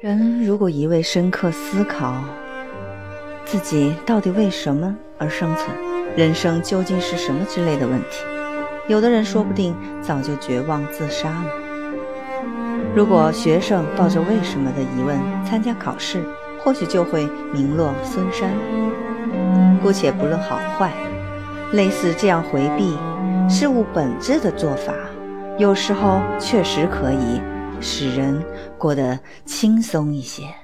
人如果一味深刻思考自己到底为什么而生存，人生究竟是什么之类的问题，有的人说不定早就绝望自杀了。如果学生抱着为什么的疑问参加考试，或许就会名落孙山。姑且不论好坏，类似这样回避事物本质的做法，有时候确实可以。使人过得轻松一些。